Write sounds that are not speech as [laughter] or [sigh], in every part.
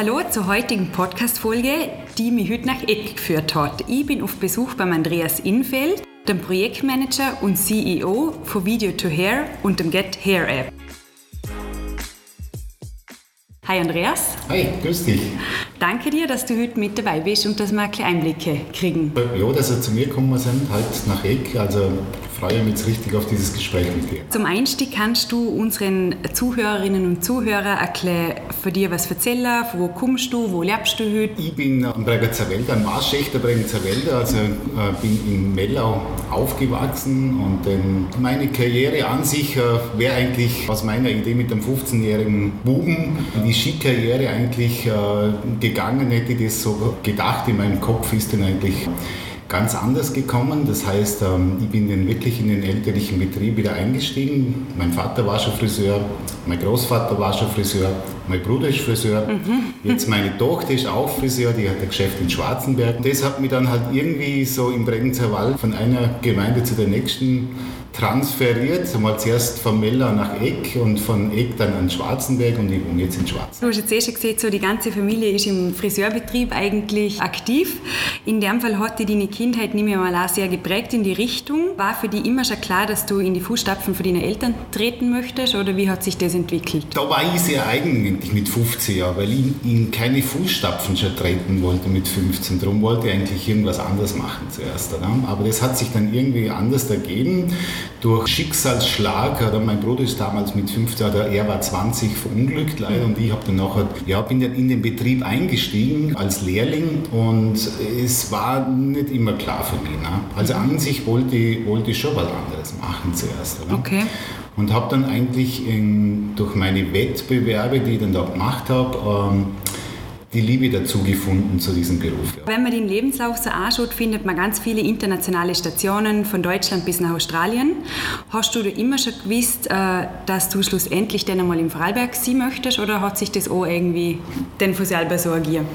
Hallo zur heutigen Podcast-Folge, die mich heute nach Eck geführt hat. Ich bin auf Besuch beim Andreas Infeld, dem Projektmanager und CEO von Video to Hair und dem Get Hair App. Hi Andreas. Hi, grüß dich. Danke dir, dass du heute mit dabei bist und dass wir ein Einblicke kriegen. Ja, dass Sie zu mir gekommen sind, halt nach Eck. Also freue mich jetzt richtig auf dieses Gespräch mit dir. Zum Einstieg kannst du unseren Zuhörerinnen und Zuhörern erklären, von dir was erzählen, von wo kommst du, wo lebst du heute? Ich bin am Bregenzer Wälder, ein Marschächter Bregenzer Wälder, also äh, bin in Mellau aufgewachsen und meine Karriere an sich äh, wäre eigentlich aus meiner Idee mit dem 15-jährigen Buben die Skikarriere eigentlich äh, gegangen, hätte ich das so gedacht in meinem Kopf, ist dann eigentlich ganz anders gekommen. Das heißt, ähm, ich bin dann wirklich in den elterlichen Betrieb wieder eingestiegen. Mein Vater war schon Friseur, mein Großvater war schon Friseur, mein Bruder ist Friseur. Mhm. Jetzt meine Tochter ist auch Friseur, die hat ein Geschäft in Schwarzenberg. Das hat mich dann halt irgendwie so im Bregenzer Wald von einer Gemeinde zu der nächsten transferiert. Mal zuerst von Meller nach Eck und von Eck dann an Schwarzenberg und ich wohne jetzt in Schwarzenberg. Du hast jetzt eh schon gesehen, so die ganze Familie ist im Friseurbetrieb eigentlich aktiv. In dem Fall hat dich deine Kindheit nicht mehr mal auch sehr geprägt in die Richtung. War für dich immer schon klar, dass du in die Fußstapfen von deinen Eltern treten möchtest oder wie hat sich das entwickelt? Da war ich sehr eigentlich mit 15 Jahren, weil ich in keine Fußstapfen schon treten wollte mit 15. Darum wollte ich eigentlich irgendwas anderes machen zuerst. Oder? Aber das hat sich dann irgendwie anders ergeben durch Schicksalsschlag, oder mein Bruder ist damals mit 15, oder er war 20 verunglückt leider und ich habe dann nachher, ja, bin dann in den Betrieb eingestiegen als Lehrling und es war nicht immer klar für mich. Ne? Also an sich wollte ich, wollte ich schon was anderes machen zuerst. Oder? Okay. Und habe dann eigentlich in, durch meine Wettbewerbe, die ich dann da gemacht habe, ähm, die Liebe dazu gefunden zu diesem Beruf. Ja. Wenn man den Lebenslauf so anschaut, findet man ganz viele internationale Stationen von Deutschland bis nach Australien. Hast du da immer schon gewusst, äh, dass du schlussendlich dann einmal im Vorarlberg sein möchtest oder hat sich das auch irgendwie dann von selber so agiert?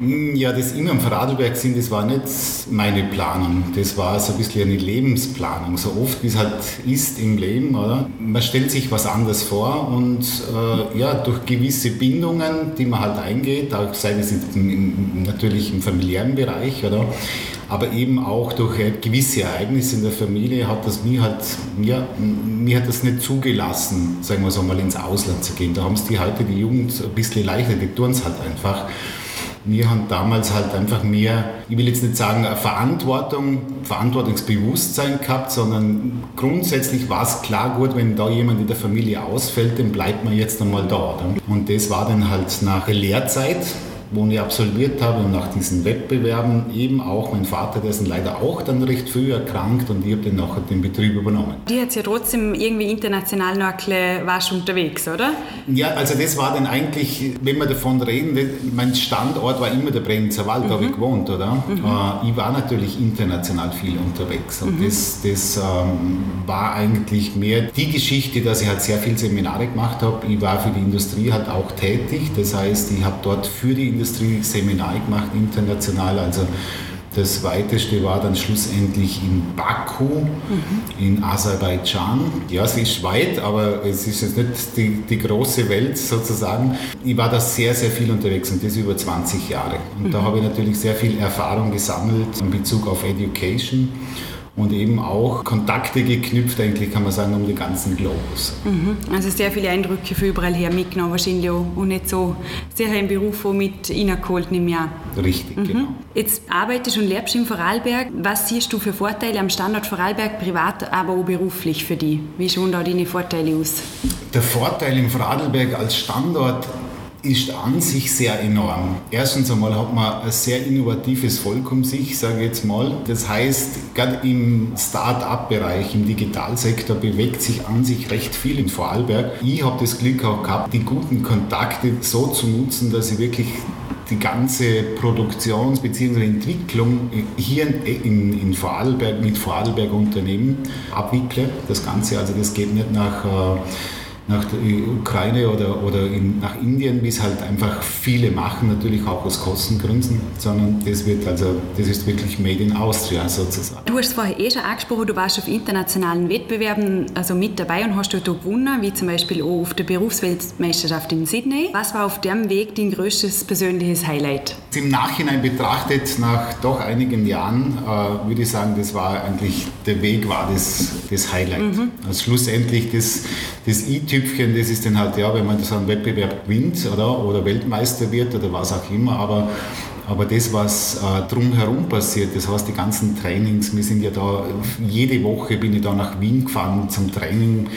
Hm, ja, das immer am Vorarlberg sind, das war nicht meine Planung. Das war so ein bisschen eine Lebensplanung. So oft, wie es halt ist im Leben, oder? Man stellt sich was anderes vor und äh, ja, durch gewisse Bindungen, die man halt eingeht, auch sei es natürlich im familiären Bereich, oder? Aber eben auch durch gewisse Ereignisse in der Familie hat das mir halt, ja, mir hat das nicht zugelassen, sagen wir so mal ins Ausland zu gehen. Da haben es die heute, die Jugend, ein bisschen leichter, die tun es halt einfach. Wir haben damals halt einfach mehr, ich will jetzt nicht sagen Verantwortung, Verantwortungsbewusstsein gehabt, sondern grundsätzlich war es klar gut, wenn da jemand in der Familie ausfällt, dann bleibt man jetzt einmal da. Und das war dann halt nach der Lehrzeit, wo ich absolviert habe und nach diesen Wettbewerben eben auch mein Vater, der ist leider auch dann recht früh erkrankt und ich habe dann nachher den Betrieb übernommen. Die hat ja trotzdem irgendwie international noch ein bisschen, warst unterwegs, oder? Ja, also das war dann eigentlich, wenn wir davon reden, mein Standort war immer der Bregenzer Wald, mhm. da habe ich gewohnt, oder? Mhm. Äh, ich war natürlich international viel unterwegs und mhm. das, das ähm, war eigentlich mehr die Geschichte, dass ich halt sehr viele Seminare gemacht habe. Ich war für die Industrie halt auch tätig, das heißt, ich habe dort für die Industrie Industrie Seminar gemacht, international. Also das weiteste war dann schlussendlich in Baku, mhm. in Aserbaidschan. Ja, es ist weit, aber es ist jetzt nicht die, die, große Welt sozusagen. Ich war da sehr, sehr viel unterwegs und das über 20 Jahre. Und mhm. da habe ich natürlich sehr viel Erfahrung gesammelt in Bezug auf Education und eben auch Kontakte geknüpft, eigentlich kann man sagen, um den ganzen Globus. Mhm. Also sehr viele Eindrücke für überall her mitgenommen, wahrscheinlich auch und nicht so sehr ein Beruf, der mit reingeholt im Jahr. Richtig, mhm. genau. Jetzt arbeitest und lebst in Vorarlberg. Was siehst du für Vorteile am Standort Vorarlberg, privat, aber auch beruflich für dich? Wie schauen da deine Vorteile aus? Der Vorteil im Vorarlberg als Standort ist an sich sehr enorm. Erstens einmal hat man ein sehr innovatives Volk um sich, sage ich jetzt mal. Das heißt, gerade im Start-up-Bereich, im Digitalsektor bewegt sich an sich recht viel in Vorarlberg. Ich habe das Glück auch gehabt, die guten Kontakte so zu nutzen, dass ich wirklich die ganze Produktions- bzw. Entwicklung hier in, in Vorarlberg mit Vorarlberg Unternehmen abwickle. Das Ganze, also das geht nicht nach äh, nach der Ukraine oder, oder in, nach Indien, wie es halt einfach viele machen, natürlich auch aus Kostengründen, sondern das wird also, das ist wirklich made in Austria sozusagen. Du hast es vorher eh schon angesprochen, du warst auf internationalen Wettbewerben also mit dabei und hast dort gewonnen, wie zum Beispiel auch auf der Berufsweltmeisterschaft in Sydney. Was war auf dem Weg dein größtes persönliches Highlight? Im Nachhinein betrachtet, nach doch einigen Jahren, äh, würde ich sagen, das war eigentlich, der Weg war das, das Highlight. Mhm. Also schlussendlich das, das i-Tüpfchen, das ist dann halt, ja, wenn man so einen Wettbewerb gewinnt oder, oder Weltmeister wird oder was auch immer, aber aber das, was äh, drumherum passiert, das heißt die ganzen Trainings, wir sind ja da, jede Woche bin ich da nach Wien gefahren zum Training,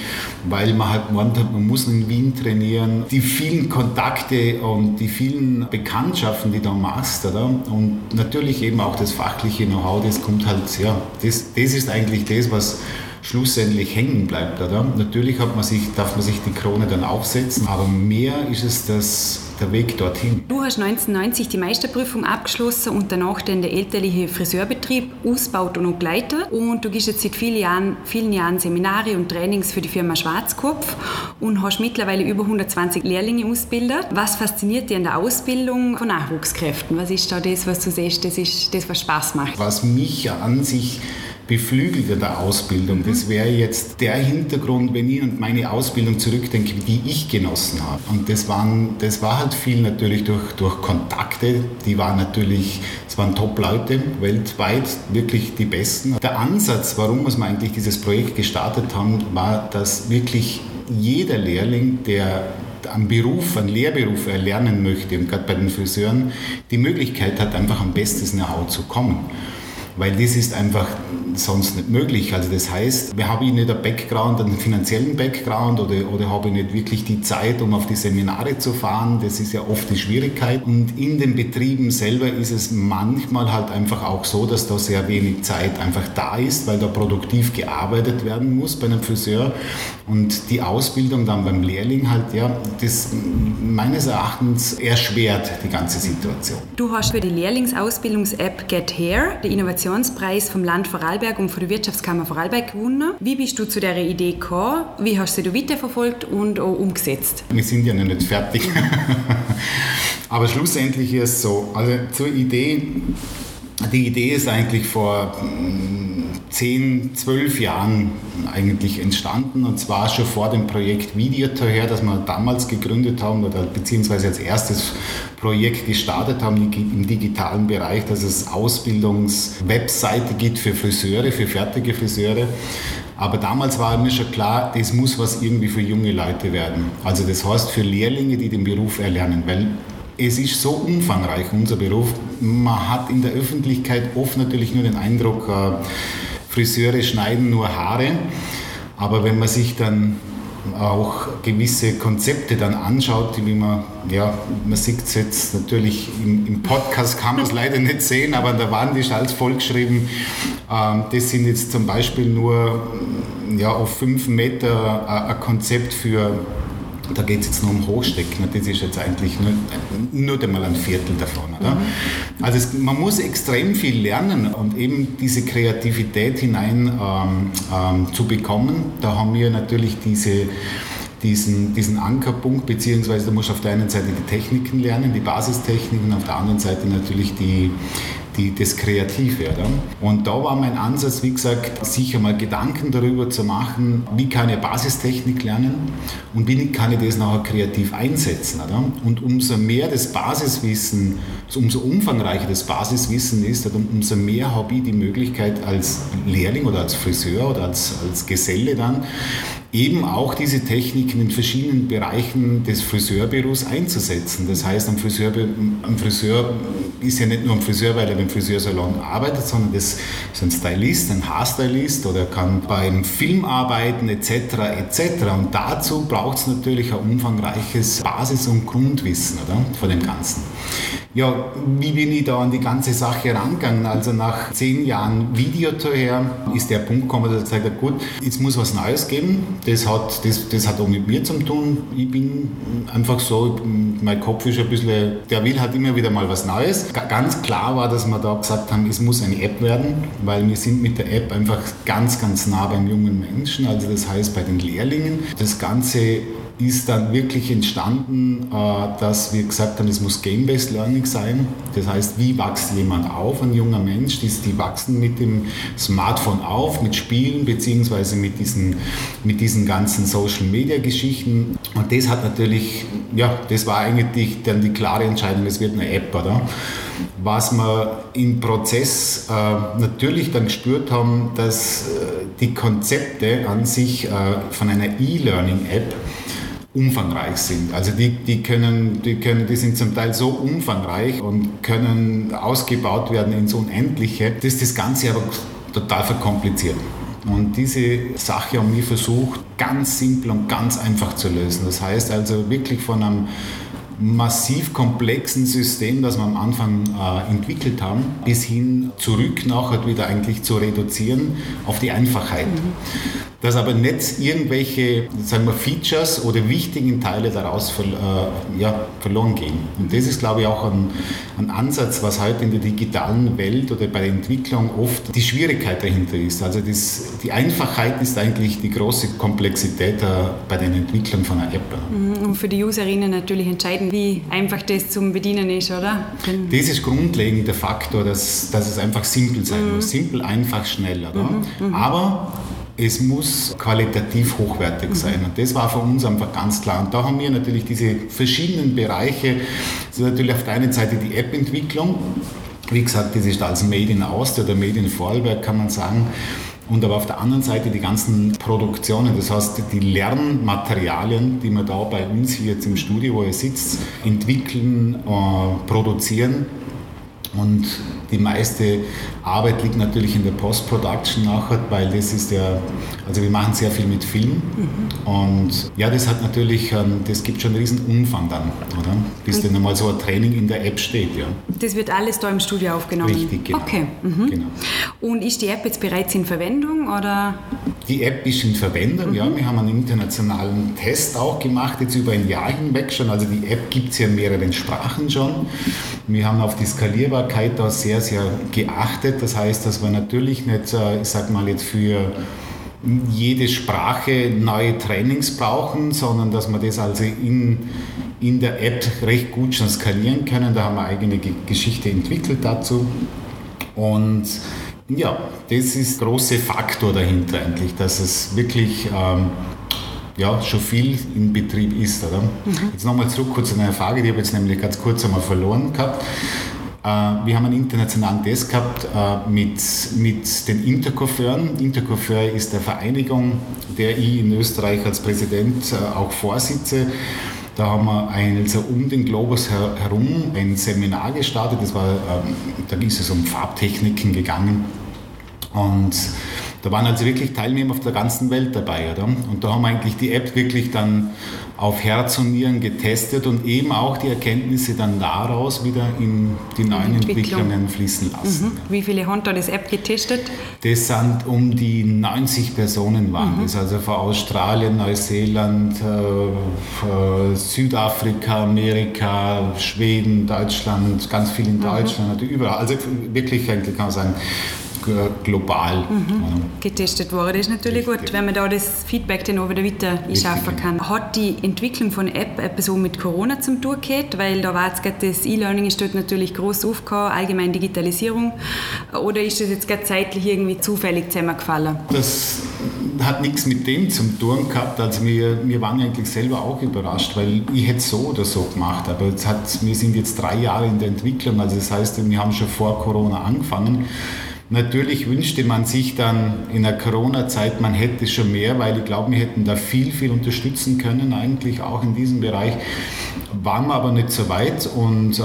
weil man halt gemeint hat, man muss in Wien trainieren. Die vielen Kontakte und die vielen Bekanntschaften, die du machst, oder? Und natürlich eben auch das fachliche Know-how, das kommt halt, ja, das, das ist eigentlich das, was schlussendlich hängen bleibt. Oder? Natürlich hat man sich, darf man sich die Krone dann aufsetzen, aber mehr ist es das, der Weg dorthin. Du hast 1990 die Meisterprüfung abgeschlossen und danach dann der elterliche Friseurbetrieb ausgebaut und geleitet. Und du gehst jetzt seit vielen Jahren, vielen Jahren Seminare und Trainings für die Firma Schwarzkopf und hast mittlerweile über 120 Lehrlinge ausgebildet. Was fasziniert dir an der Ausbildung von Nachwuchskräften? Was ist da das, was du siehst, das ist das, was Spaß macht? Was mich an sich beflügelt in der Ausbildung. Das wäre jetzt der Hintergrund, wenn ich an meine Ausbildung zurückdenke, die ich genossen habe. Und das, waren, das war halt viel natürlich durch, durch Kontakte, die waren natürlich, es waren Top-Leute, weltweit wirklich die Besten. Der Ansatz, warum wir eigentlich dieses Projekt gestartet haben, war, dass wirklich jeder Lehrling, der einen Beruf, einen Lehrberuf erlernen möchte und gerade bei den Friseuren die Möglichkeit hat, einfach am besten Know-how zu kommen weil das ist einfach sonst nicht möglich. Also das heißt, wir haben nicht einen Background, einen finanziellen Background oder, oder habe ich nicht wirklich die Zeit, um auf die Seminare zu fahren. Das ist ja oft die Schwierigkeit. Und in den Betrieben selber ist es manchmal halt einfach auch so, dass da sehr wenig Zeit einfach da ist, weil da produktiv gearbeitet werden muss bei einem Friseur. Und die Ausbildung dann beim Lehrling halt, ja, das meines Erachtens erschwert die ganze Situation. Du hast für die Lehrlingsausbildungs-App Get Hair den Innovationspreis vom Land Vorarlberg und von der Wirtschaftskammer Vorarlberg gewonnen. Wie bist du zu dieser Idee gekommen? Wie hast du sie weiterverfolgt und auch umgesetzt? Wir sind ja noch nicht fertig. [laughs] Aber schlussendlich ist es so, also zur Idee, die Idee ist eigentlich vor 10, 12 Jahren eigentlich entstanden und zwar schon vor dem Projekt Videotor her, das wir damals gegründet haben oder beziehungsweise als erstes Projekt gestartet haben im digitalen Bereich, dass es Ausbildungswebseite gibt für Friseure, für fertige Friseure. Aber damals war mir schon klar, das muss was irgendwie für junge Leute werden. Also das heißt für Lehrlinge, die den Beruf erlernen, weil es ist so umfangreich, unser Beruf. Man hat in der Öffentlichkeit oft natürlich nur den Eindruck, äh, Friseure schneiden nur Haare. Aber wenn man sich dann auch gewisse Konzepte dann anschaut, wie man, ja, man sieht es jetzt natürlich im, im Podcast, kann man es leider nicht sehen, aber an der Wand ist alles vollgeschrieben. Ähm, das sind jetzt zum Beispiel nur ja, auf fünf Meter äh, ein Konzept für da geht es jetzt nur um Hochstecken. Das ist jetzt eigentlich nur, nur einmal ein Viertel davon. Oder? Mhm. Also es, man muss extrem viel lernen und eben diese Kreativität hinein ähm, ähm, zu bekommen. Da haben wir natürlich diese diesen, diesen Ankerpunkt, beziehungsweise du musst auf der einen Seite die Techniken lernen, die Basistechniken, auf der anderen Seite natürlich die, die, das Kreative. Oder? Und da war mein Ansatz, wie gesagt, sich einmal Gedanken darüber zu machen, wie kann ich Basistechnik lernen und wie kann ich das nachher kreativ einsetzen. Oder? Und umso mehr das Basiswissen, umso umfangreicher das Basiswissen ist, umso mehr habe ich die Möglichkeit als Lehrling oder als Friseur oder als, als Geselle dann, eben auch diese Techniken in verschiedenen Bereichen des Friseurbüros einzusetzen. Das heißt, ein Friseur, ein Friseur ist ja nicht nur ein Friseur, weil er im Friseursalon arbeitet, sondern das ist ein Stylist, ein Haarstylist oder kann beim Film arbeiten etc. etc. Und dazu braucht es natürlich ein umfangreiches Basis- und Grundwissen oder, von dem Ganzen. Ja, wie bin ich da an die ganze Sache rangegangen? Also nach zehn Jahren Videotour her ist der Punkt gekommen, dass ich gesagt habe, gut, jetzt muss was Neues geben. Das hat, das, das hat auch mit mir zu tun. Ich bin einfach so, mein Kopf ist ein bisschen, der will halt immer wieder mal was Neues. Ganz klar war, dass wir da gesagt haben, es muss eine App werden, weil wir sind mit der App einfach ganz, ganz nah beim jungen Menschen. Also das heißt bei den Lehrlingen. Das Ganze ist dann wirklich entstanden, äh, dass wir gesagt haben, es muss Game-Based Learning sein. Das heißt, wie wächst jemand auf, ein junger Mensch? Die, die wachsen mit dem Smartphone auf, mit Spielen beziehungsweise mit diesen, mit diesen ganzen Social-Media-Geschichten. Und das hat natürlich, ja, das war eigentlich dann die klare Entscheidung, es wird eine App, oder? Was wir im Prozess äh, natürlich dann gespürt haben, dass äh, die Konzepte an sich von einer E-Learning-App umfangreich sind. Also die, die, können, die, können, die sind zum Teil so umfangreich und können ausgebaut werden ins Unendliche, dass das Ganze aber total verkompliziert. Und diese Sache haben wir versucht, ganz simpel und ganz einfach zu lösen. Das heißt also wirklich von einem massiv komplexen System, das wir am Anfang äh, entwickelt haben, bis hin zurück nachher wieder eigentlich zu reduzieren auf die Einfachheit. Mhm. Dass aber nicht irgendwelche sagen wir, Features oder wichtigen Teile daraus ver, äh, ja, verloren gehen. Und das ist, glaube ich, auch ein, ein, Ansatz, was heute in der digitalen Welt oder bei der Entwicklung oft die Schwierigkeit dahinter ist. Also das, die Einfachheit ist eigentlich die große Komplexität äh, bei der Entwicklung von einer App. Mhm. Und für die Userinnen natürlich entscheiden, wie einfach das zum Bedienen ist, oder? Das ist grundlegend der Faktor, dass, dass es einfach simpel sein mhm. muss. Simpel, einfach, schnell. Oder? Mhm. mhm. Aber es muss qualitativ hochwertig mhm. sein. Und das war für uns einfach ganz klar. Und da haben wir natürlich diese verschiedenen Bereiche. Das ist natürlich auf der einen Seite die App-Entwicklung. Wie gesagt, das ist als Made in Austria oder Made in Vorarlberg, kann man sagen. Und aber auf der anderen Seite die ganzen Produktionen, das heißt die Lernmaterialien, die wir da bei uns hier jetzt im Studio, wo ihr sitzt, entwickeln, äh, produzieren. Und die meiste Arbeit liegt natürlich in der Post-Production nachher, weil das ist ja, also wir machen sehr viel mit Film mhm. und ja, das hat natürlich, ähm, das gibt schon einen riesen Umfang dann, oder? Bis dann einmal so ein Training in der App steht, ja. Das wird alles da im Studio aufgenommen? Richtig, genau. Okay. Mhm. genau. Und ist die App jetzt bereits in Verwendung oder? Die App ist in Verwendung, mhm. ja. Wir haben einen internationalen Test auch gemacht, jetzt über ein Jahr hinweg schon. Also die App gibt es ja in mehreren Sprachen schon. Wir haben auf die Skalierbarkeit da sehr, sehr geachtet. Das heißt, dass wir natürlich nicht, äh, ich sag mal jetzt für jede Sprache neue Trainings brauchen, sondern dass wir das also in, in der App recht gut schon skalieren können. Da haben wir eigene Geschichte entwickelt dazu. Und ja, das ist der große Faktor dahinter eigentlich, dass es wirklich ähm, ja, schon viel in Betrieb ist. Oder? Mhm. Jetzt nochmal zurück kurz zu einer Frage, die habe ich jetzt nämlich ganz kurz einmal verloren gehabt. Äh, wir haben einen internationalen Test gehabt äh, mit, mit den Intercoiffeuren. Intercoiffeur ist eine Vereinigung, der ich in Österreich als Präsident äh, auch vorsitze. Da haben wir also um den Globus herum ein Seminar gestartet. Das war, ähm, da ist es um Farbtechniken gegangen. Und da waren also wirklich Teilnehmer auf der ganzen Welt dabei. Oder? Und da haben wir eigentlich die App wirklich dann auf Herz und Nieren getestet und eben auch die Erkenntnisse dann daraus wieder in die neuen Entwicklungen fließen lassen. Mhm. Wie viele haben da das App getestet? Das sind um die 90 Personen waren mhm. das, also von Australien, Neuseeland, äh, Südafrika, Amerika, Schweden, Deutschland, ganz viel in mhm. Deutschland, mhm. überall. Also wirklich eigentlich kann man sagen, global mhm. getestet worden. Das ist natürlich Richtig. gut, wenn man da das Feedback dann auch wieder weiter schaffen kann. Hat die Entwicklung von App etwas so mit Corona zum tun gehabt? Weil da war jetzt gerade das E-Learning ist dort natürlich groß aufgekommen, allgemein Digitalisierung. Oder ist das jetzt gerade zeitlich irgendwie zufällig zusammengefallen? Das hat nichts mit dem zu tun gehabt. Also wir, wir waren eigentlich selber auch überrascht, weil ich hätte so oder so gemacht. Aber es hat, wir sind jetzt drei Jahre in der Entwicklung. Also das heißt, wir haben schon vor Corona angefangen. Natürlich wünschte man sich dann in der Corona-Zeit, man hätte schon mehr, weil ich glaube, wir hätten da viel, viel unterstützen können, eigentlich auch in diesem Bereich. Waren wir aber nicht so weit und äh,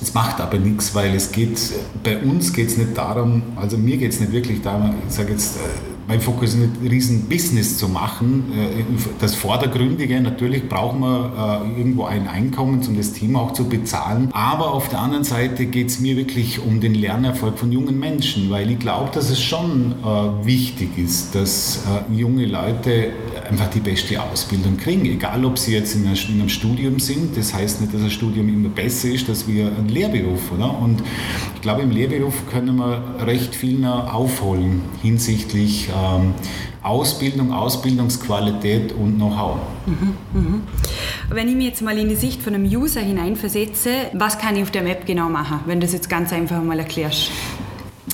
es macht aber nichts, weil es geht, bei uns geht es nicht darum, also mir geht es nicht wirklich darum, ich sage jetzt, äh, mein Fokus ist nicht, riesen Business zu machen. Äh, das Vordergründige, natürlich brauchen wir äh, irgendwo ein Einkommen, um das Team auch zu bezahlen. Aber auf der anderen Seite geht es mir wirklich um den Lernerfolg von jungen Menschen, weil ich glaube, dass es schon äh, wichtig ist, dass junge Leute einfach die beste Ausbildung kriegen, egal ob sie jetzt in einem Studium sind. Das heißt nicht, dass ein Studium immer besser ist, dass wir ein Lehrberuf, oder? Und ich glaube, im Lehrberuf können wir recht viel aufholen hinsichtlich ähm, Ausbildung, Ausbildungsqualität und Know-how. Mhm, mh. Wenn ich mich jetzt mal in die Sicht von einem User hineinversetze, was kann ich auf der Map genau machen, wenn du das jetzt ganz einfach mal erklärst?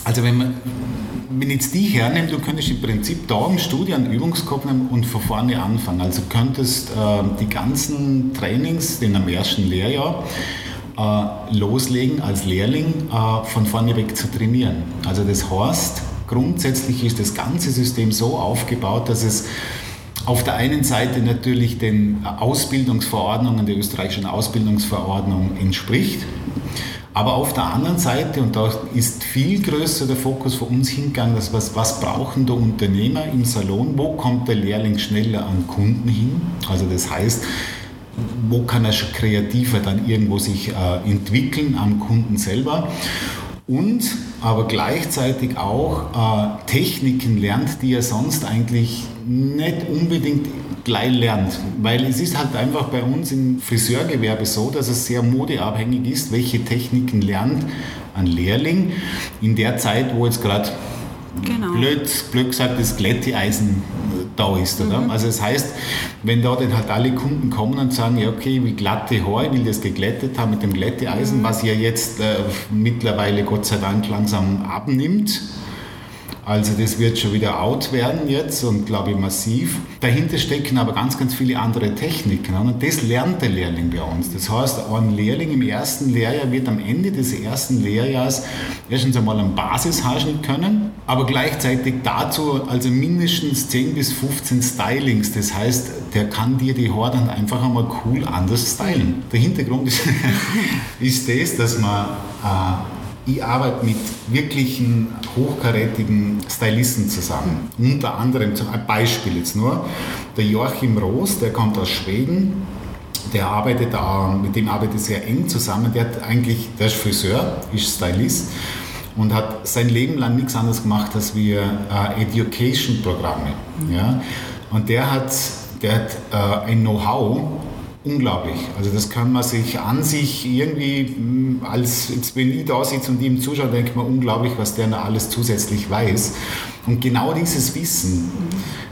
Also wenn man wenn jetzt die hernimmt, du könntest im Prinzip da im Studio einen Übungskopf nehmen und von vorne anfangen. Also könntest äh, die ganzen Trainings in einem ersten Lehrjahr äh, loslegen als Lehrling äh, von vorne weg zu trainieren. Also das heißt, grundsätzlich ist das ganze System so aufgebaut, dass es auf der einen Seite natürlich den Ausbildungsverordnungen der österreichischen Ausbildungsverordnung entspricht. Aber auf der anderen Seite, und da ist viel größer der Fokus für uns hingegangen, dass was, was brauchen der Unternehmer im Salon, wo kommt der Lehrling schneller an Kunden hin? Also das heißt, wo kann er kreativer dann irgendwo sich äh, entwickeln am Kunden selber? Und aber gleichzeitig auch äh, Techniken lernt, die er sonst eigentlich nicht unbedingt gleich lernt. Weil es ist halt einfach bei uns im Friseurgewerbe so, dass es sehr modeabhängig ist, welche Techniken lernt ein Lehrling in der Zeit, wo jetzt gerade genau. blöd, blöd gesagt das Glätteeisen da ist. Oder? Mhm. Also das heißt, wenn da dann halt alle Kunden kommen und sagen, ja okay, wie glatte Haar, ich will das geglättet haben mit dem Glätteeisen, mhm. was ja jetzt äh, mittlerweile Gott sei Dank langsam abnimmt, also das wird schon wieder out werden jetzt und glaube ich massiv. Dahinter stecken aber ganz, ganz viele andere Techniken und das lernt der Lehrling bei uns. Das heißt, ein Lehrling im ersten Lehrjahr wird am Ende des ersten Lehrjahres erstens einmal einen Basishaarschnitt können, aber gleichzeitig dazu also mindestens 10 bis 15 Stylings. Das heißt, der kann dir die Haare dann einfach einmal cool anders stylen. Der Hintergrund ist, [laughs] ist das, dass man äh, ich arbeite mit wirklichen hochkarätigen Stylisten zusammen. Unter anderem, ein Beispiel jetzt nur, der Joachim Roos, der kommt aus Schweden, der arbeitet da, mit dem arbeite sehr eng zusammen. Der hat eigentlich, der ist Friseur, ist Stylist und hat sein Leben lang nichts anderes gemacht als wir äh, Education-Programme. Ja? Und der hat, der hat äh, ein Know-how unglaublich. Also das kann man sich an sich irgendwie, hm, als jetzt wenn ich da sitze und ihm zuschaue, denkt man unglaublich, was der noch alles zusätzlich weiß. Und genau dieses Wissen,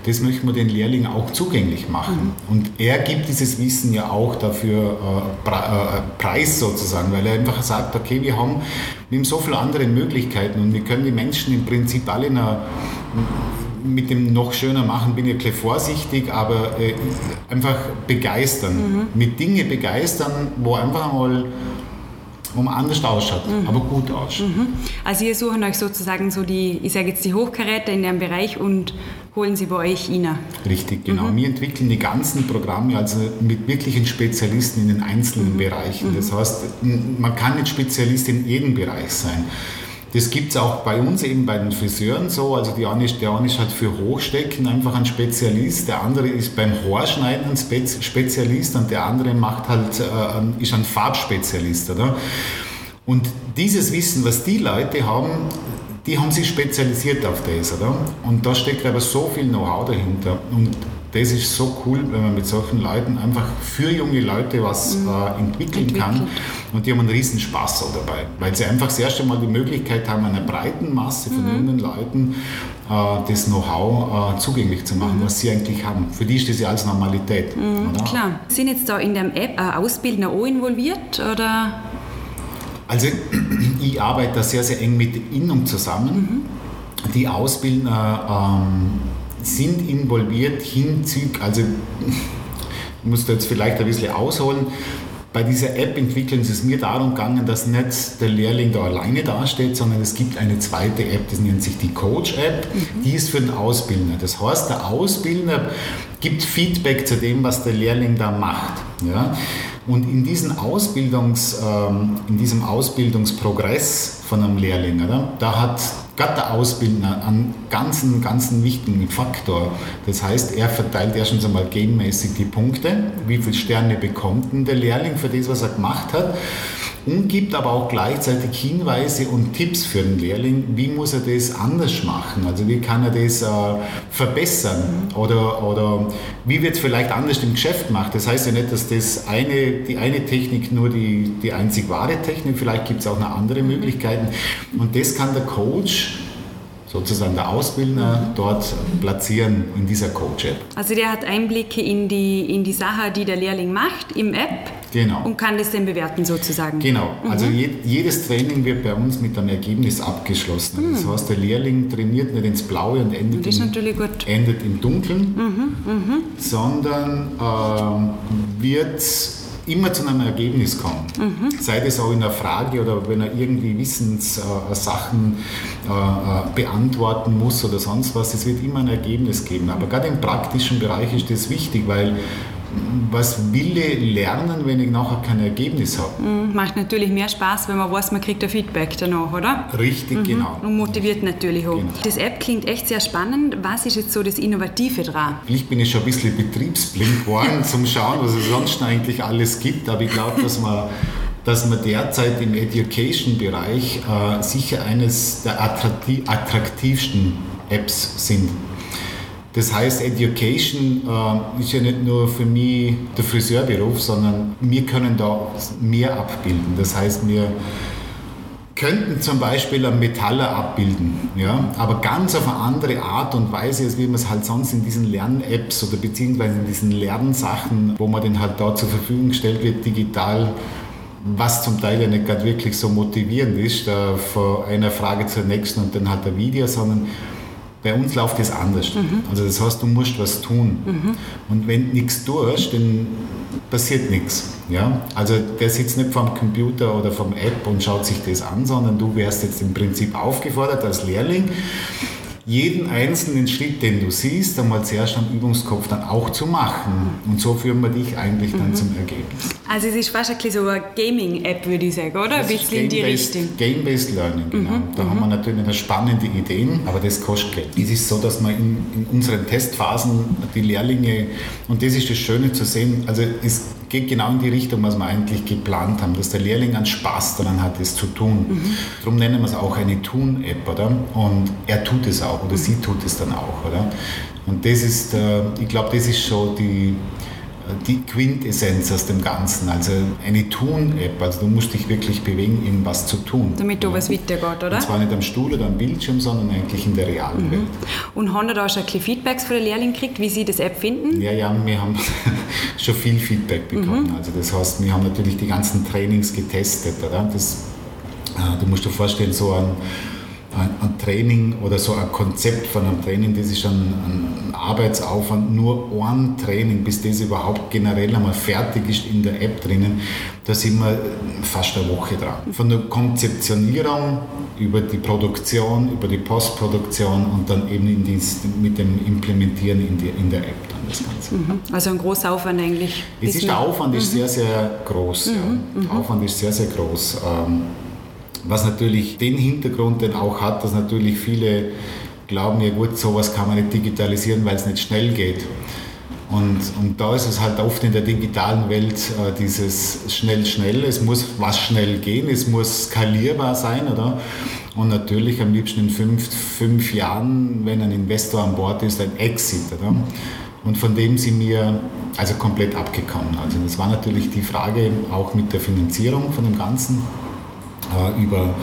das möchte man den Lehrlingen auch zugänglich machen. Und er gibt dieses Wissen ja auch dafür äh, äh, preis sozusagen, weil er einfach sagt, okay, wir haben, wir haben so viele andere Möglichkeiten und wir können die Menschen im Prinzip alle in einer mit dem noch schöner machen bin ich ein bisschen vorsichtig, aber äh, einfach begeistern. Mhm. Mit Dingen begeistern, wo einfach mal wo man anders ausschaut, mhm. aber gut ausschaut. Mhm. Also ihr suchen euch sozusagen so die, ich sage jetzt die Hochkaräter in dem Bereich und holen sie bei euch rein. Richtig, genau. Mhm. Wir entwickeln die ganzen Programme also mit wirklichen Spezialisten in den einzelnen mhm. Bereichen. Das mhm. heißt, man kann nicht Spezialist in jedem Bereich sein. Das gibt es auch bei uns eben bei den Friseuren so. Also die eine, der eine ist halt für Hochstecken einfach ein Spezialist, der andere ist beim Haarschneiden ein Spezialist und der andere macht halt, äh, ist ein Farbspezialist. Oder? Und dieses Wissen, was die Leute haben, die haben sich spezialisiert auf das. Oder? Und da steckt aber so viel Know-how dahinter. Und das ist so cool, wenn man mit solchen Leuten einfach für junge Leute was mhm. äh, entwickeln kann. Und die haben einen riesen Spaß auch dabei, weil sie einfach das erste Mal die Möglichkeit haben, einer breiten Masse von mhm. jungen Leuten äh, das Know-how äh, zugänglich zu machen, mhm. was sie eigentlich haben. Für die ist das ja als Normalität. Mhm. Klar. Sind jetzt da in der App äh, Ausbildner auch involviert? Oder? Also [clears throat] ich arbeite da sehr, sehr eng mit Innung zusammen. Mhm. Die Ausbildner ähm, sind involviert hinzüglich, also ich muss da jetzt vielleicht ein bisschen ausholen. Bei dieser App entwickeln sie es mir darum gegangen, dass nicht der Lehrling da alleine dasteht, sondern es gibt eine zweite App, das nennt sich die Coach-App, mhm. die ist für den Ausbilder. Das heißt, der Ausbilder gibt Feedback zu dem, was der Lehrling da macht. Ja? Und in, diesen Ausbildungs, ähm, in diesem Ausbildungsprogress von einem Lehrling, oder, da hat gerade der Ausbildner einen ganzen, ganzen wichtigen Faktor. Das heißt, er verteilt erstens einmal gamemäßig die Punkte, wie viele Sterne bekommt denn der Lehrling für das, was er gemacht hat und gibt aber auch gleichzeitig Hinweise und Tipps für den Lehrling, wie muss er das anders machen, also wie kann er das äh, verbessern? Oder, oder wie wird es vielleicht anders im Geschäft gemacht. Das heißt ja nicht, dass das eine, die eine Technik nur die, die einzig wahre Technik, vielleicht gibt es auch noch andere Möglichkeiten. Und das kann der Coach sozusagen der Ausbildner mhm. dort platzieren in dieser Coach-App. Also der hat Einblicke in die, in die Sache, die der Lehrling macht im App genau. und kann das dann bewerten sozusagen. Genau, mhm. also je, jedes Training wird bei uns mit einem Ergebnis abgeschlossen. Mhm. Das heißt, der Lehrling trainiert nicht ins Blaue und endet, im, endet im Dunkeln, mhm, mhm. sondern äh, wird immer zu einem Ergebnis kommen. Mhm. Sei das auch in einer Frage oder wenn er irgendwie Wissenssachen äh, äh, beantworten muss oder sonst was, es wird immer ein Ergebnis geben. Aber gerade im praktischen Bereich ist das wichtig, weil was will ich lernen, wenn ich nachher kein Ergebnis habe? Mhm, macht natürlich mehr Spaß, wenn man weiß, man kriegt ein Feedback danach, oder? Richtig, mhm. genau. Und motiviert natürlich auch. Genau. Das App klingt echt sehr spannend. Was ist jetzt so das Innovative dran? Vielleicht bin ich schon ein bisschen betriebsblind geworden, [laughs] zum Schauen, was es sonst eigentlich alles gibt. Aber ich glaube, dass man dass wir derzeit im Education-Bereich äh, sicher eines der attraktivsten Apps sind. Das heißt, Education äh, ist ja nicht nur für mich der Friseurberuf, sondern wir können da mehr abbilden. Das heißt, wir könnten zum Beispiel einen Metaller abbilden, ja, aber ganz auf eine andere Art und Weise, als wie man es halt sonst in diesen Lern-Apps oder beziehungsweise in diesen Lernsachen, wo man den halt da zur Verfügung gestellt wird, digital, was zum Teil ja nicht gerade wirklich so motivierend ist, da von einer Frage zur nächsten und dann halt ein Video, sondern bei uns läuft das anders. Mhm. Also das heißt, du musst was tun. Mhm. Und wenn du nichts tust, dann passiert nichts. Ja? Also der sitzt nicht vom Computer oder vom App und schaut sich das an, sondern du wärst jetzt im Prinzip aufgefordert als Lehrling, jeden einzelnen Schritt, den du siehst, einmal zuerst am Übungskopf dann auch zu machen. Und so führen wir dich eigentlich dann mhm. zum Ergebnis. Also es ist fast ein bisschen so eine Gaming-App, würde ich sagen, oder? ein bisschen in die Richtung. Game-Based Learning, genau. Mhm. Da mhm. haben wir natürlich eine spannende Ideen, aber das kostet Geld. Es ist so, dass wir in, in unseren Testphasen die Lehrlinge, und das ist das Schöne zu sehen, also es geht genau in die Richtung, was wir eigentlich geplant haben, dass der Lehrling einen Spaß daran hat, es zu tun. Mhm. Darum nennen wir es auch eine Tun-App, oder? Und er tut es auch, oder mhm. sie tut es dann auch, oder? Und das ist, äh, ich glaube, das ist schon die, die Quintessenz aus dem Ganzen. Also eine Tun-App, also du musst dich wirklich bewegen, irgendwas zu tun. Damit du ja. was weitergeht, oder? Und zwar nicht am Stuhl oder am Bildschirm, sondern eigentlich in der realen mhm. Welt. Und haben da schon ein Feedbacks von den Lehrlingen gekriegt, wie sie das App finden? Ja, ja, wir haben [laughs] schon viel Feedback bekommen. Mhm. Also das heißt, wir haben natürlich die ganzen Trainings getestet. Oder? Das, äh, du musst dir vorstellen, so ein ein, Training oder so ein Konzept von einem Training, das ist ein, ein, Arbeitsaufwand, nur ein Training, bis das überhaupt generell einmal fertig ist in der App drinnen, da sind wir fast eine Woche dran. Von der Konzeptionierung über die Produktion, über die Postproduktion und dann eben in die, mit dem Implementieren in, die, in der App dann das Ganze. Mhm. Also ein großer Aufwand eigentlich. Es ist, der Aufwand ist mhm. sehr, sehr groß. Mhm. Ja. Der Aufwand ist sehr, sehr groß. Ähm, was natürlich den Hintergrund dann auch hat, dass natürlich viele glauben, ja gut, sowas kann man nicht digitalisieren, weil es nicht schnell geht. Und, und da ist es halt oft in der digitalen Welt äh, dieses schnell, schnell, es muss was schnell gehen, es muss skalierbar sein, oder? Und natürlich am liebsten in fünf, fünf Jahren, wenn ein Investor an Bord ist, ein Exit, oder? Und von dem sind wir also komplett abgekommen. Also das war natürlich die Frage auch mit der Finanzierung von dem Ganzen über,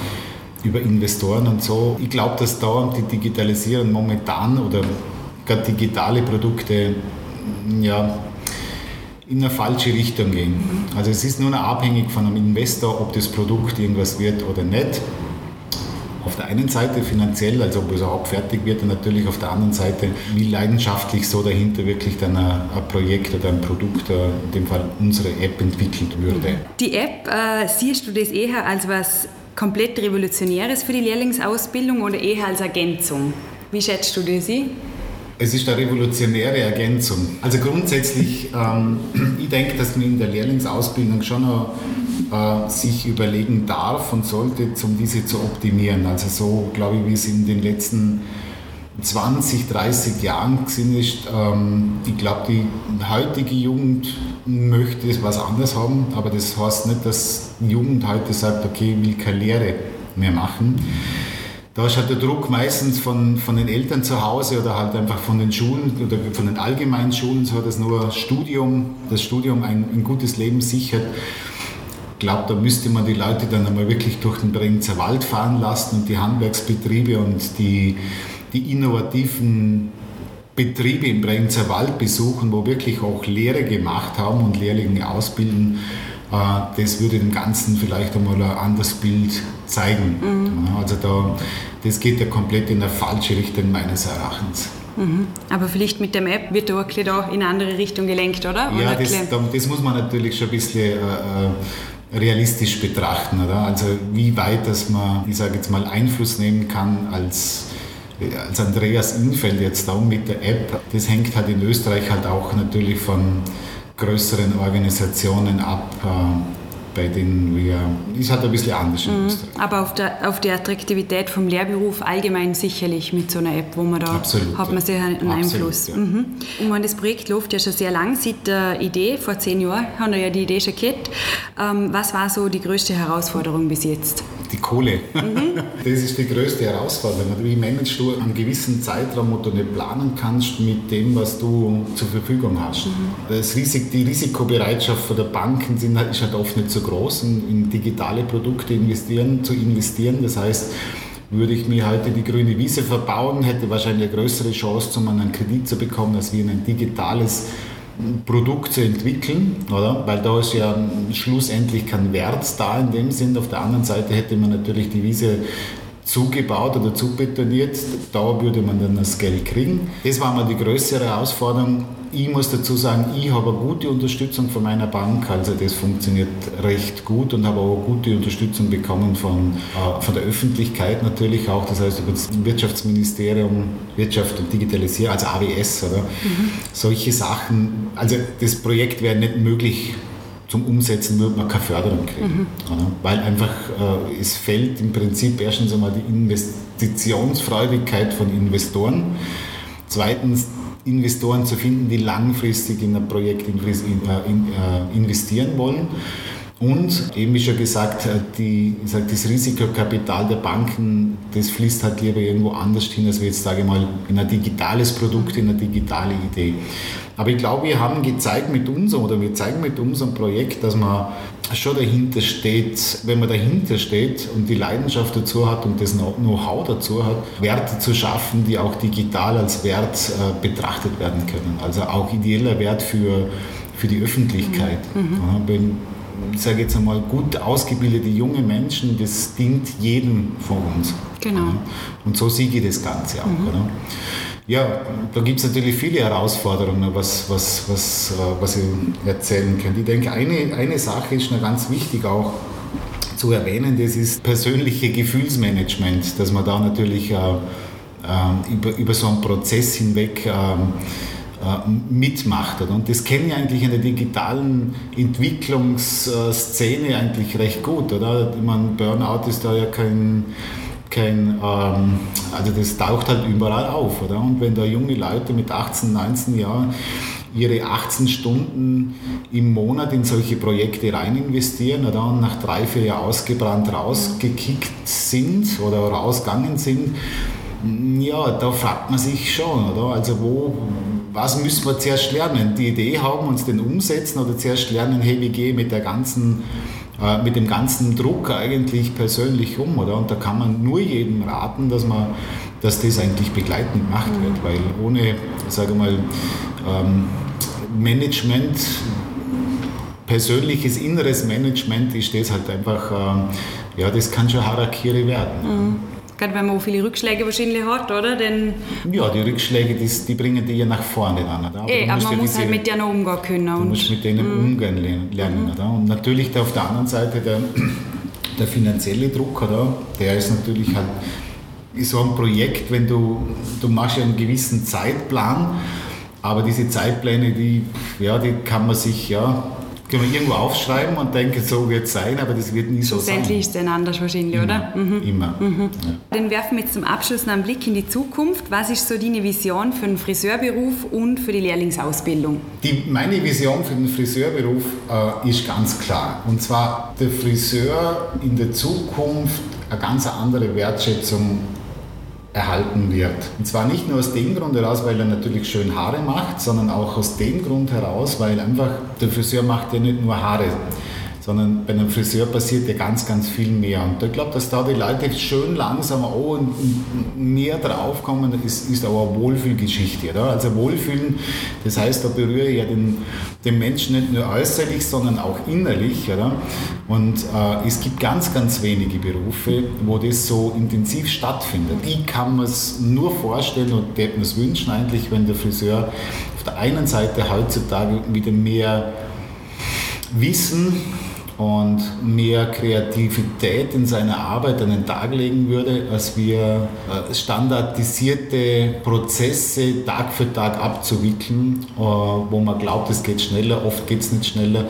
über Investoren und so. Ich glaube, dass da die Digitalisierung momentan oder gar digitale Produkte ja, in eine falsche Richtung gehen. Also es ist nur noch abhängig von einem Investor, ob das Produkt irgendwas wird oder nicht. Auf der einen Seite finanziell, also ob es überhaupt fertig wird, und natürlich auf der anderen Seite, wie leidenschaftlich so dahinter wirklich dann ein, ein Projekt oder ein Produkt, äh, in dem Fall unsere App, entwickelt würde. Die App, äh, siehst du das eher als was komplett Revolutionäres für die Lehrlingsausbildung oder eher als Ergänzung? Wie schätzt du das? Es ist eine revolutionäre Ergänzung. Also grundsätzlich, ähm, [clears throat] ich denke, dass man in der Lehrlingsausbildung schon noch äh, sich überlegen darf und sollte, um diese zu optimieren. Also so, glaube ich, wie es in den letzten 20, 30 Jahren gesehen ist. Ähm, ich glaube, die heutige Jugend möchte was anderes haben, aber das heißt nicht, dass die Jugend heute sagt, okay, ich will keine Lehre mehr machen. Da ist halt der Druck meistens von, von den Eltern zu Hause oder halt einfach von den Schulen oder von den allgemeinen Schulen, so dass nur Studium, das Studium ein, ein gutes Leben sichert glaube, da müsste man die Leute dann einmal wirklich durch den Bregenzer Wald fahren lassen und die Handwerksbetriebe und die, die innovativen Betriebe im Bregenzer Wald besuchen, wo wirklich auch Lehre gemacht haben und Lehrlinge ausbilden. Äh, das würde dem Ganzen vielleicht einmal ein anderes Bild zeigen. Mhm. Also da, das geht ja komplett in eine falsche Richtung meines Erachtens. Mhm. Aber vielleicht mit der App wird der da in eine andere Richtung gelenkt, oder? Ja, das, das, muss man natürlich schon ein bisschen äh, äh, realistisch betrachten. Oder? Also wie weit, dass man, ich sage jetzt mal, Einfluss nehmen kann als, als Andreas Infeld jetzt da mit der App, das hängt halt in Österreich halt auch natürlich von größeren Organisationen ab. Bei denen wir, ist halt ein bisschen anders in mhm. Aber auf, der, auf die Attraktivität vom Lehrberuf allgemein sicherlich mit so einer App, wo man da Absolut, hat man sehr einen Absolut, Einfluss. Ja. Mhm. Und man, das Projekt läuft ja schon sehr lang, seit der Idee, vor zehn Jahren haben wir ja die Idee schon gehabt. Ähm, was war so die größte Herausforderung bis jetzt? Die Kohle. Mhm. Das ist die größte Herausforderung. Wie managst du einen gewissen Zeitraum, wo du nicht planen kannst mit dem, was du zur Verfügung hast? Mhm. Das Risik, die Risikobereitschaft der Banken sind, ist halt oft nicht so groß, in, digitale Produkte investieren, zu investieren. Das heißt, würde ich mir heute die grüne Wiese verbauen, hätte wahrscheinlich eine größere Chance, um einen Kredit zu bekommen, als wie ein digitales Produkt zu entwickeln, oder? Weil da ist ja schlussendlich kein Wert da in dem Sinn. Auf der anderen Seite hätte man natürlich die Wiese zugebaut oder zubetoniert, da würde man dann das Geld kriegen. Das war mal die größere Herausforderung. Ich muss dazu sagen, ich habe eine gute Unterstützung von meiner Bank, also das funktioniert recht gut und habe auch gute Unterstützung bekommen von, äh, von der Öffentlichkeit natürlich auch, das heißt über das Wirtschaftsministerium, Wirtschaft und Digitalisierung, also AWS oder mhm. solche Sachen. Also das Projekt wäre nicht möglich zum Umsetzen wird man keine Förderung kriegen. Mhm. Weil einfach äh, es fällt im Prinzip erstens einmal die Investitionsfreudigkeit von Investoren. Zweitens Investoren zu finden, die langfristig in ein Projekt äh, äh, investieren wollen. Und eben wie schon gesagt, äh, die, ich sag, das Risikokapital der Banken, das fließt halt lieber irgendwo anders hin, als wir jetzt, sage ich mal, in ein digitales Produkt, in eine digitale Idee. Aber ich glaube, wir haben gezeigt mit unserem, oder wir zeigen mit unserem Projekt, dass man schon dahinter steht, wenn man dahinter steht und die Leidenschaft dazu hat und das Know-how dazu hat, Werte zu schaffen, die auch digital als Wert äh, betrachtet werden können. Also auch ideeller Wert für, für die Öffentlichkeit. Mhm. Ja, wenn, ich sage jetzt einmal, gut ausgebildete junge Menschen, das dient jedem von uns. Genau. Und so sehe ich das Ganze auch. Mhm. Ja, da gibt es natürlich viele Herausforderungen, was, was, was, äh, was ich erzählen könnte. Ich denke, eine, eine Sache ist noch ganz wichtig auch zu erwähnen, das ist persönliche Gefühlsmanagement, dass man da natürlich äh, äh, über, über so einen Prozess hinweg äh mitmacht. Und das kenne ich eigentlich in der digitalen Entwicklungsszene eigentlich recht gut. Oder? Ich meine, Burnout ist da ja kein kein, ähm, also das taucht halt überall auf, oder? Und wenn da junge Leute mit 18, 19 Jahren ihre 18 Stunden im Monat in solche Projekte rein investieren oder? und nach drei, vier Jahren ausgebrannt rausgekickt sind oder rausgegangen sind, ja, da fragt man sich schon, oder? Also wo, was müssen wir zuerst lernen? Die Idee haben, uns den umsetzen oder zuerst lernen, hey, wie gehe ich mit der ganzen äh, mit dem ganzen Druck eigentlich persönlich um, oder? Und da kann man nur jedem raten, dass man dass das eigentlich begleitend gemacht mhm. wird, weil ohne, sage mal, ähm, Management, persönliches inneres Management ist das halt einfach, ähm, ja, das kann schon Harakiri werden. Mhm. Gerade wenn man auch viele Rückschläge wahrscheinlich hat, oder? Denn ja, die Rückschläge, die, die bringen dich ja nach vorne dann. Oder? Aber, Ey, aber man ja muss diese, halt mit denen umgehen können. Du musst mit denen mhm. umgehen lernen. Mhm. Oder? Und natürlich der, auf der anderen Seite der, [clears throat] der finanzielle Druck, oder? der ist natürlich halt so ein Projekt, wenn du, du machst ja einen gewissen Zeitplan, aber diese Zeitpläne, die, ja, die kann man sich, ja, können wir irgendwo aufschreiben und denken, so wird es sein, aber das wird nie so sein. Schlussendlich ist es anders wahrscheinlich, immer, oder? Mhm. Immer. Mhm. Ja. Dann werfen wir jetzt zum Abschluss noch einen Blick in die Zukunft. Was ist so deine Vision für den Friseurberuf und für die Lehrlingsausbildung? Die, meine Vision für den Friseurberuf äh, ist ganz klar. Und zwar der Friseur in der Zukunft eine ganz andere Wertschätzung erhalten wird. Und zwar nicht nur aus dem Grund heraus, weil er natürlich schön Haare macht, sondern auch aus dem Grund heraus, weil einfach der Friseur macht ja nicht nur Haare, sondern bei einem Friseur passiert ja ganz, ganz viel mehr. Und ich glaube, dass da die Leute schön langsam auch mehr draufkommen, ist, ist auch eine Wohlfühlgeschichte. Oder? Also Wohlfühlen, das heißt, da berühre ich ja den, den Menschen nicht nur äußerlich, sondern auch innerlich. Oder? Und äh, es gibt ganz, ganz wenige Berufe, wo das so intensiv stattfindet. Ich kann mir es nur vorstellen und hätte mir es wünschen eigentlich, wenn der Friseur auf der einen Seite heutzutage wieder mehr Wissen und mehr Kreativität in seiner Arbeit an den Tag legen würde, als wir äh, standardisierte Prozesse Tag für Tag abzuwickeln, äh, wo man glaubt, es geht schneller, oft geht es nicht schneller,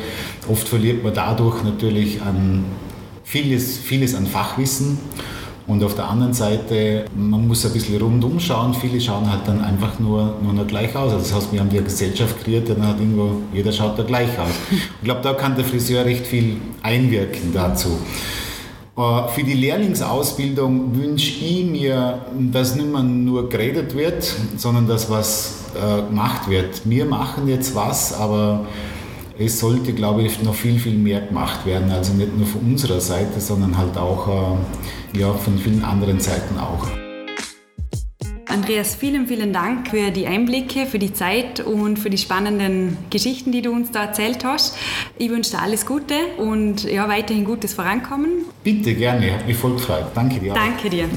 oft verliert man dadurch natürlich an vieles, vieles an Fachwissen und auf der anderen Seite, man muss ein bisschen rundum schauen. Viele schauen halt dann einfach nur, nur noch gleich aus. Also das heißt, wir haben die Gesellschaft kreiert, dann hat irgendwo, jeder schaut da gleich aus. [laughs] Ich glaube, da kann der Friseur recht viel einwirken dazu. Äh, für die Lehrlingsausbildung wünsche ich mir, dass nicht mehr nur geredet wird, sondern dass was äh, gemacht wird. Wir machen jetzt was, aber es sollte, glaube ich, noch viel, viel mehr gemacht werden. Also nicht nur von unserer Seite, sondern halt auch äh, ja, von vielen anderen Seiten auch. Andreas, vielen, vielen Dank für die Einblicke, für die Zeit und für die spannenden Geschichten, die du uns da erzählt hast. Ich wünsche dir alles Gute und ja, weiterhin gutes Vorankommen. Bitte, gerne. Hat mich voll gefreut. Danke dir. Danke dir.